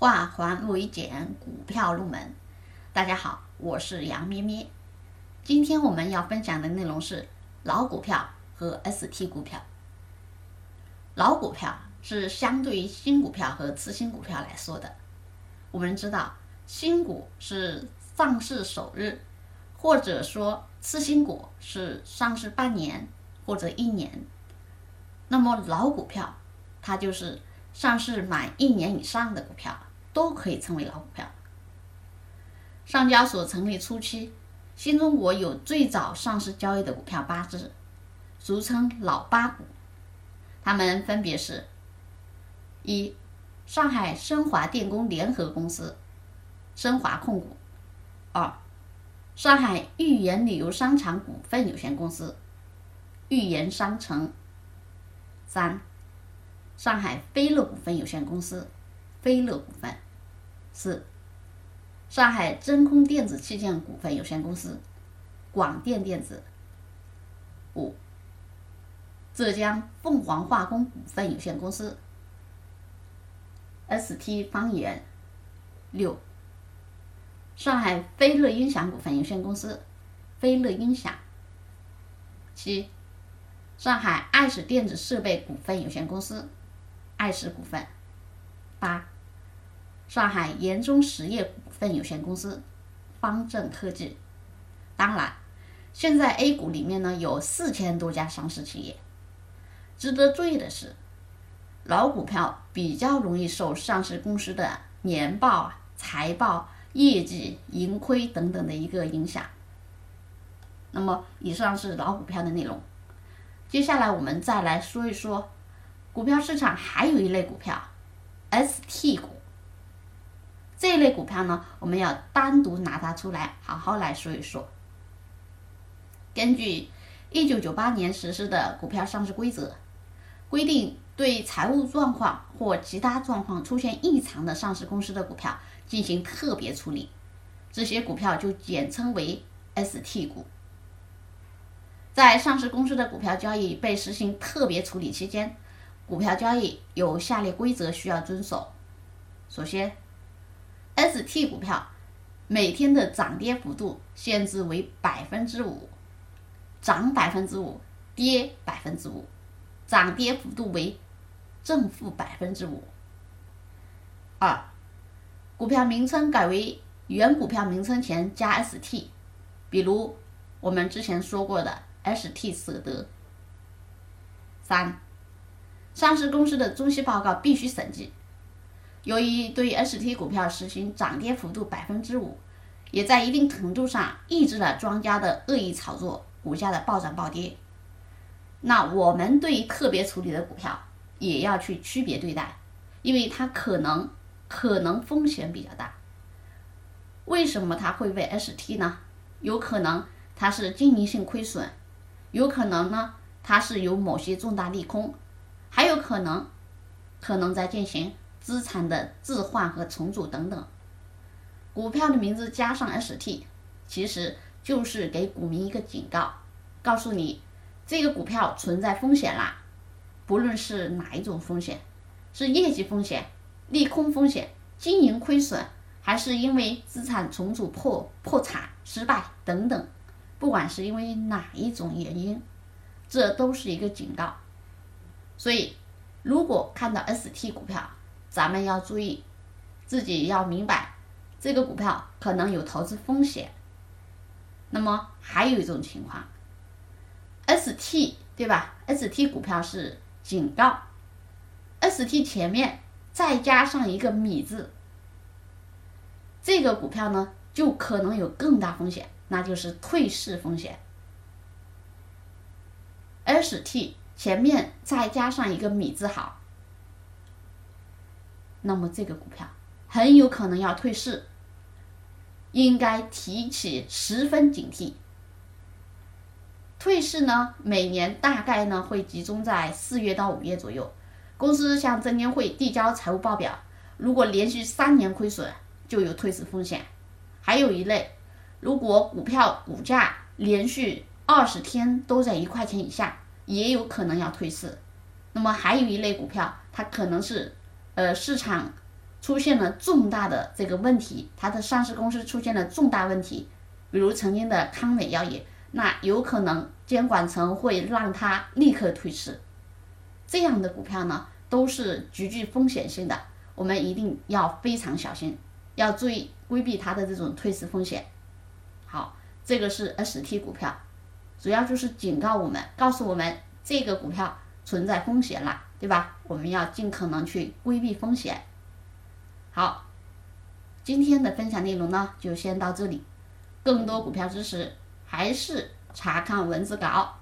化繁为简，股票入门。大家好，我是杨咩咩。今天我们要分享的内容是老股票和 ST 股票。老股票是相对于新股票和次新股票来说的。我们知道，新股是上市首日，或者说次新股是上市半年或者一年。那么老股票，它就是上市满一年以上的股票，都可以称为老股票。上交所成立初期，新中国有最早上市交易的股票八只，俗称老八股。它们分别是：一、上海申华电工联合公司，申华控股；二、上海豫园旅游商场股份有限公司，豫园商城。三、上海飞乐股份有限公司，飞乐股份；四、上海真空电子器件股份有限公司，广电电子；五、浙江凤凰化工股份有限公司，ST 方言；六、上海飞乐音响股份有限公司，飞乐音响；七。上海爱史电子设备股份有限公司，爱史股份；八，上海研中实业股份有限公司，方正科技。当然，现在 A 股里面呢有四千多家上市企业。值得注意的是，老股票比较容易受上市公司的年报、财报、业绩、盈亏等等的一个影响。那么，以上是老股票的内容。接下来我们再来说一说，股票市场还有一类股票，ST 股。这一类股票呢，我们要单独拿它出来，好好来说一说。根据一九九八年实施的股票上市规则，规定对财务状况或其他状况出现异常的上市公司的股票进行特别处理，这些股票就简称为 ST 股。在上市公司的股票交易被实行特别处理期间，股票交易有下列规则需要遵守。首先，ST 股票每天的涨跌幅度限制为百分之五，涨百分之五，跌百分之五，涨跌幅度为正负百分之五。二，股票名称改为原股票名称前加 ST，比如我们之前说过的。ST 舍得。三，上市公司的中期报告必须审计。由于对 ST 股票实行涨跌幅度百分之五，也在一定程度上抑制了庄家的恶意炒作，股价的暴涨暴跌。那我们对于特别处理的股票也要去区别对待，因为它可能可能风险比较大。为什么它会被 ST 呢？有可能它是经营性亏损。有可能呢，它是有某些重大利空，还有可能，可能在进行资产的置换和重组等等。股票的名字加上 ST，其实就是给股民一个警告，告诉你这个股票存在风险啦。不论是哪一种风险，是业绩风险、利空风险、经营亏损，还是因为资产重组破破产失败等等。不管是因为哪一种原因，这都是一个警告。所以，如果看到 ST 股票，咱们要注意，自己要明白这个股票可能有投资风险。那么还有一种情况，ST 对吧？ST 股票是警告，ST 前面再加上一个米字，这个股票呢就可能有更大风险。那就是退市风险，ST 前面再加上一个米字号，那么这个股票很有可能要退市，应该提起十分警惕。退市呢，每年大概呢会集中在四月到五月左右，公司向证监会递交财务报表，如果连续三年亏损，就有退市风险。还有一类。如果股票股价连续二十天都在一块钱以下，也有可能要退市。那么还有一类股票，它可能是呃市场出现了重大的这个问题，它的上市公司出现了重大问题，比如曾经的康美药业，那有可能监管层会让它立刻退市。这样的股票呢，都是极具风险性的，我们一定要非常小心，要注意规避它的这种退市风险。好，这个是 ST 股票，主要就是警告我们，告诉我们这个股票存在风险了，对吧？我们要尽可能去规避风险。好，今天的分享内容呢，就先到这里。更多股票知识，还是查看文字稿。